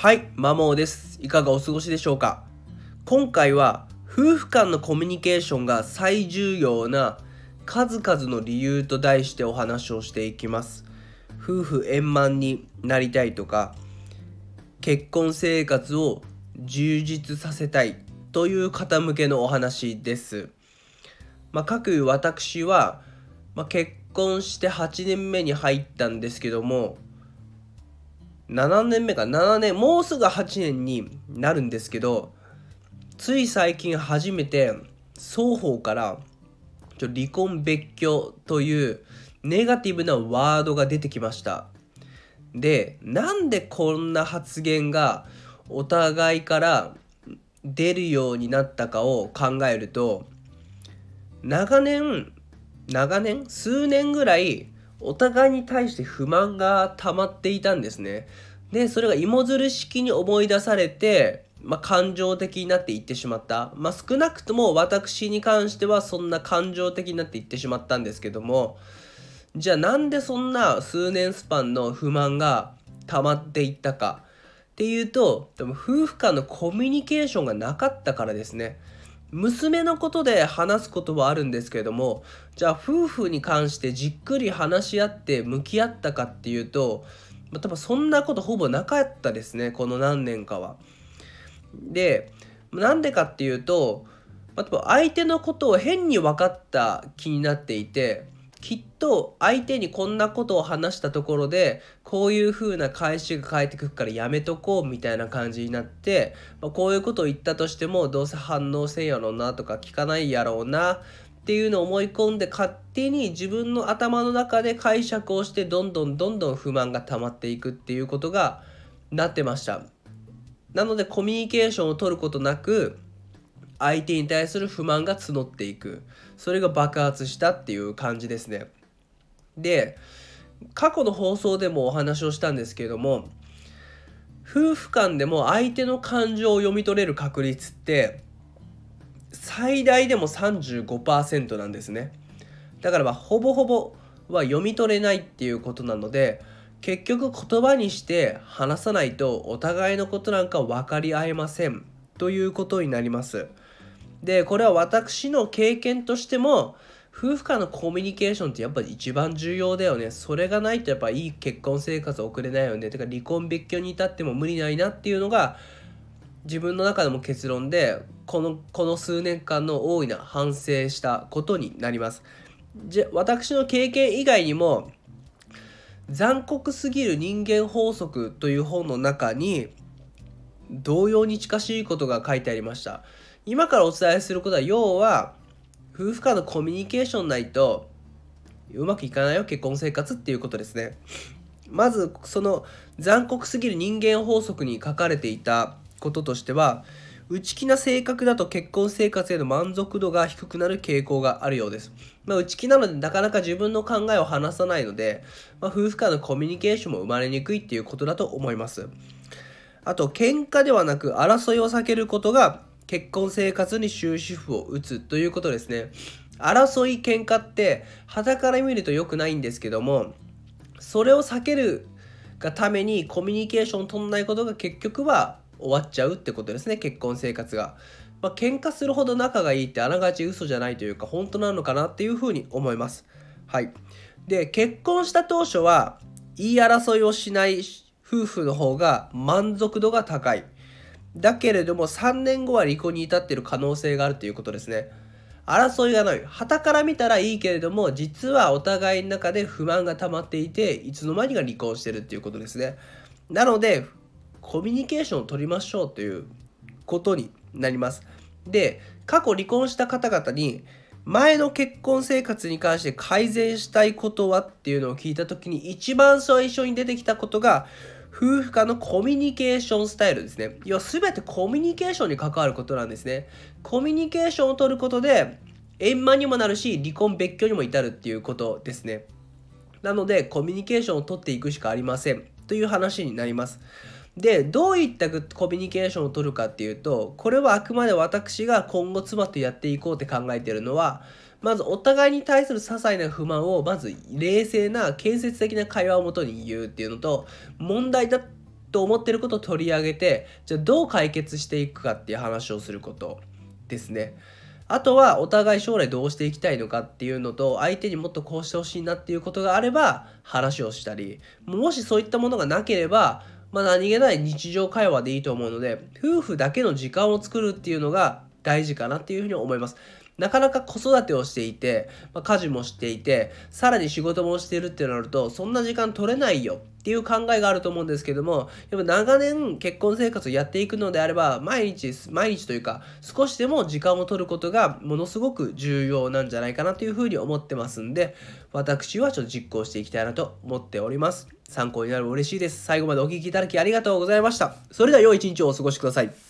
はい、マモーです。いかがお過ごしでしょうか？今回は夫婦間のコミュニケーションが最重要な数々の理由と題してお話をしていきます。夫婦円満になりたいとか、結婚生活を充実させたいという方向けのお話です。まあ、各いう私は、まあ、結婚して8年目に入ったんですけども、7年目か。7年。もうすぐ8年になるんですけどつい最近初めて双方からちょ離婚別居というネガティブなワードが出てきました。でなんでこんな発言がお互いから出るようになったかを考えると長年長年数年ぐらいお互いに対して不満が溜まっていたんですね。で、それが芋づる式に思い出されて、まあ、感情的になっていってしまった。まあ、少なくとも私に関してはそんな感情的になっていってしまったんですけども、じゃあなんでそんな数年スパンの不満が溜まっていったかっていうと、でも夫婦間のコミュニケーションがなかったからですね。娘のことで話すことはあるんですけれどもじゃあ夫婦に関してじっくり話し合って向き合ったかっていうと、まあ、多分そんなことほぼなかったですねこの何年かは。でなんでかっていうと、まあ、相手のことを変に分かった気になっていてきっと相手にこんなことを話したところでこういう風な返しが返ってくるからやめとこうみたいな感じになって、まあ、こういうことを言ったとしてもどうせ反応せんやろうなとか聞かないやろうなっていうのを思い込んで勝手に自分の頭の中で解釈をしてどんどんどんどん不満が溜まっていくっていうことがなってました。なのでコミュニケーションを取ることなく相手に対する不満が募っていく。それが爆発したっていう感じですね。で過去の放送でもお話をしたんですけれども夫婦間でも相手の感情を読み取れる確率って最大でも35%なんですね。だからまあほぼほぼは読み取れないっていうことなので結局言葉にして話さないとお互いのことなんか分かり合えませんということになります。でこれは私の経験としても夫婦間のコミュニケーションってやっぱり一番重要だよね。それがないとやっぱいい結婚生活を送れないよね。てか離婚別居に至っても無理ないなっていうのが自分の中でも結論でこのこの数年間の大いな反省したことになります。じゃ私の経験以外にも残酷すぎる人間法則という本の中に同様に近しいことが書いてありました。今からお伝えすることは要は夫婦間のコミュニケーションないとうまくいかないよ結婚生活っていうことですねまずその残酷すぎる人間法則に書かれていたこととしては内気な性格だと結婚生活への満足度が低くなる傾向があるようです。まあ、内気なのでなかなか自分の考えを話さないので、まあ、夫婦間のコミュニケーションも生まれにくいっていうことだと思います。あと、喧嘩ではなく争いを避けることが結婚生活に終止符を打つということですね。争い、喧嘩って、肌から見ると良くないんですけども、それを避けるがためにコミュニケーションを取んないことが結局は終わっちゃうってことですね結婚生活が。まあ喧嘩するほど仲がいいってあながち嘘じゃないというか本当なのかなっていうふうに思います。はい。で結婚した当初は言い争いをしない夫婦の方が満足度が高い。だけれども3年後は離婚に至っている可能性があるということですね。争いがない。旗から見たらいいけれども、実はお互いの中で不満が溜まっていて、いつの間にか離婚してるっていうことですね。なので、コミュニケーションを取りましょうということになります。で、過去離婚した方々に、前の結婚生活に関して改善したいことはっていうのを聞いた時に一番最初に出てきたことが夫婦間のコミュニケーションスタイルですね。要は全てコミュニケーションに関わることなんですね。コミュニケーションを取ることで円満にもなるし離婚別居にも至るっていうことですね。なのでコミュニケーションを取っていくしかありませんという話になります。でどういったコミュニケーションを取るかっていうとこれはあくまで私が今後妻とやっていこうって考えているのはまずお互いに対する些細な不満をまず冷静な建設的な会話をもとに言うっていうのと問題だと思ってることを取り上げてじゃあどう解決していくかっていう話をすることですね。あとはお互い将来どうしていきたいのかっていうのと相手にもっとこうしてほしいなっていうことがあれば話をしたりもしそういったものがなければまあ、何気ない日常会話でいいと思うので夫婦だけの時間を作るっていうのが大事かなっていうふうに思います。なかなか子育てをしていて、まあ、家事もしていて、さらに仕事もしてるってなると、そんな時間取れないよっていう考えがあると思うんですけども、やっぱ長年結婚生活をやっていくのであれば、毎日、毎日というか、少しでも時間を取ることがものすごく重要なんじゃないかなというふうに思ってますんで、私はちょっと実行していきたいなと思っております。参考になる嬉しいです。最後までお聴きいただきありがとうございました。それでは良い一日をお過ごしください。